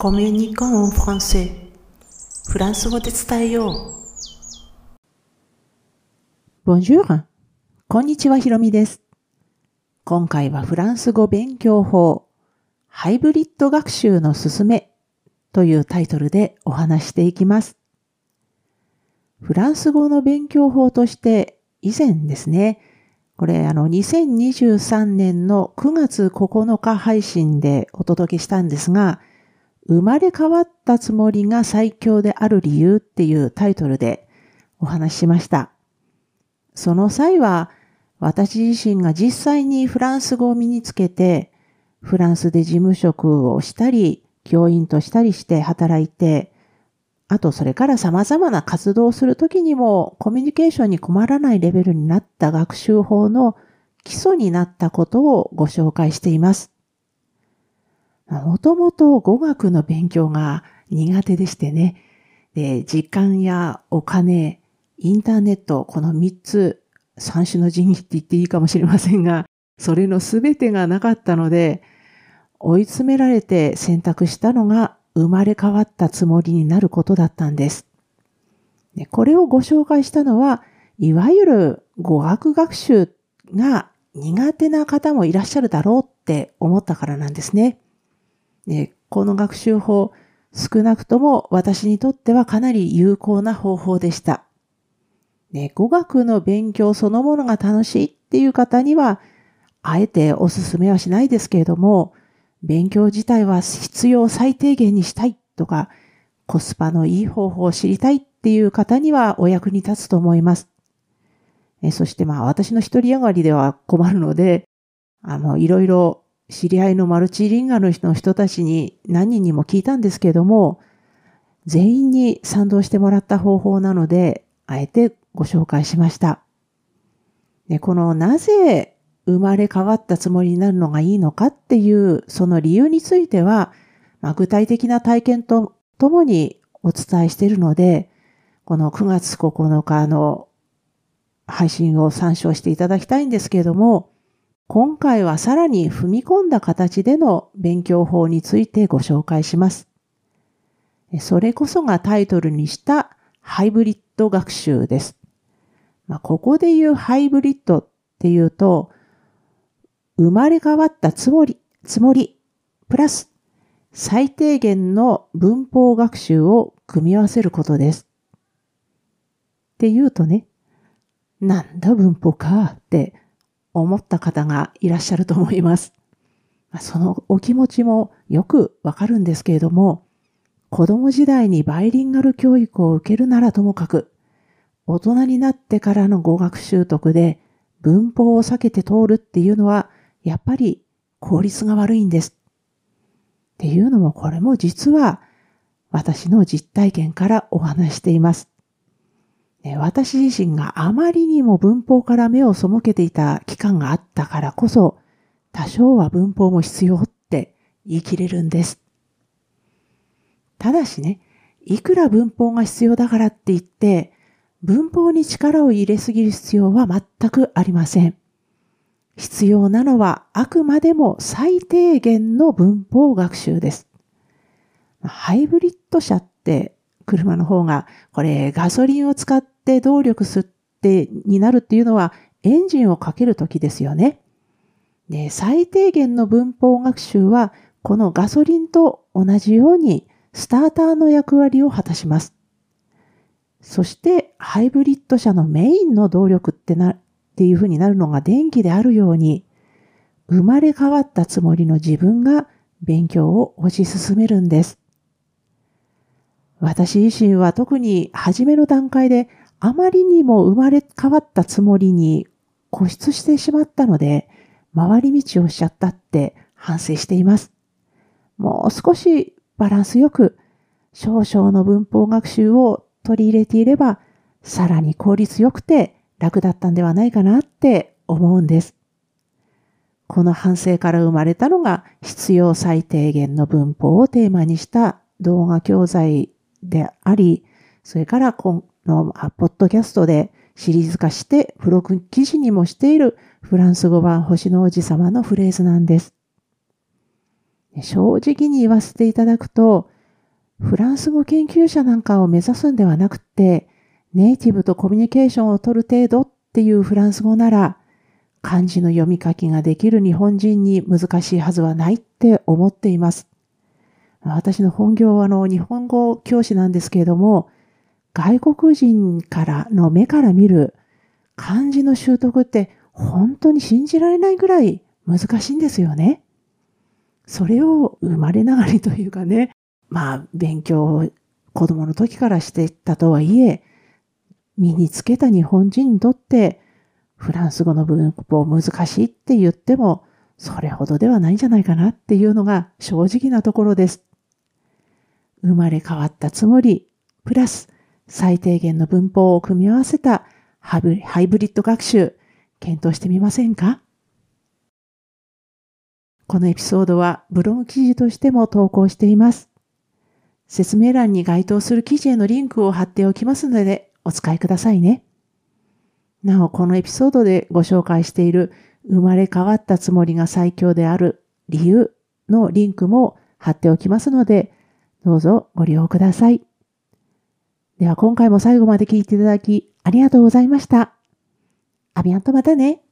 コミュニコンフランセフランス語で伝えよう。Bonjour! こんにちは、ひろみです。今回はフランス語勉強法、ハイブリッド学習のすすめというタイトルでお話していきます。フランス語の勉強法として以前ですね、これあの2023年の9月9日配信でお届けしたんですが、生まれ変わったつもりが最強である理由っていうタイトルでお話ししました。その際は、私自身が実際にフランス語を身につけて、フランスで事務職をしたり、教員としたりして働いて、あとそれから様々な活動をするときにもコミュニケーションに困らないレベルになった学習法の基礎になったことをご紹介しています。もともと語学の勉強が苦手でしてね、で時間やお金、インターネット、この3つ、三種の神器って言っていいかもしれませんが、それのすべてがなかったので、追い詰められて選択したのが生まれ変わったつもりになることだったんです。でこれをご紹介したのは、いわゆる語学学習が苦手な方もいらっしゃるだろうって思ったからなんですね。この学習法、少なくとも私にとってはかなり有効な方法でした。ね、語学の勉強そのものが楽しいっていう方には、あえてお勧めはしないですけれども、勉強自体は必要最低限にしたいとか、コスパのいい方法を知りたいっていう方にはお役に立つと思います。えそしてまあ私の一人上がりでは困るので、あの、いろいろ知り合いのマルチリンガルの人たちに何人にも聞いたんですけども、全員に賛同してもらった方法なので、あえてご紹介しました。でこのなぜ生まれ変わったつもりになるのがいいのかっていうその理由については、まあ、具体的な体験とともにお伝えしているので、この9月9日の配信を参照していただきたいんですけれども、今回はさらに踏み込んだ形での勉強法についてご紹介します。それこそがタイトルにしたハイブリッド学習です。まあ、ここで言うハイブリッドっていうと、生まれ変わったつもり、つもり、プラス最低限の文法学習を組み合わせることです。って言うとね、なんだ文法かって思った方がいらっしゃると思います。そのお気持ちもよくわかるんですけれども、子供時代にバイリンガル教育を受けるならともかく、大人になってからの語学習得で文法を避けて通るっていうのは、やっぱり効率が悪いんです。っていうのもこれも実は私の実体験からお話しています。私自身があまりにも文法から目を背けていた期間があったからこそ、多少は文法も必要って言い切れるんです。ただしね、いくら文法が必要だからって言って、文法に力を入れすぎる必要は全くありません。必要なのはあくまでも最低限の文法学習です。ハイブリッド車って車の方が、これガソリンを使って動力吸ってになるっていうのはエンジンをかけるときですよね。で、最低限の文法学習はこのガソリンと同じようにスターターの役割を果たします。そしてハイブリッド車のメインの動力ってな、っていう風になるのが電気であるように、生まれ変わったつもりの自分が勉強を推し進めるんです。私自身は特に初めの段階であまりにも生まれ変わったつもりに固執してしまったので、回り道をしちゃったって反省しています。もう少しバランスよく少々の文法学習を取り入れていれば、さらに効率よくて楽だったんではないかなって思うんです。この反省から生まれたのが必要最低限の文法をテーマにした動画教材であり、それからこのポッドキャストでシリーズ化して付録記事にもしているフランス語版星の王子様のフレーズなんです。正直に言わせていただくと、フランス語研究者なんかを目指すんではなくて、ネイティブとコミュニケーションを取る程度っていうフランス語なら、漢字の読み書きができる日本人に難しいはずはないって思っています。私の本業はあの日本語教師なんですけれども、外国人からの目から見る漢字の習得って本当に信じられないぐらい難しいんですよね。それを生まれながらというかね、まあ勉強を子供の時からしてたとはいえ、身につけた日本人にとってフランス語の文法難しいって言ってもそれほどではないんじゃないかなっていうのが正直なところです。生まれ変わったつもり、プラス最低限の文法を組み合わせたハイブリッド学習、検討してみませんか？このエピソードはブログ記事としても投稿しています。説明欄に該当する記事へのリンクを貼っておきますのでお使いくださいね。なお、このエピソードでご紹介している生まれ変わったつもりが最強である理由のリンクも貼っておきますので、どうぞご利用ください。では今回も最後まで聞いていただきありがとうございました。アビアンとまたね。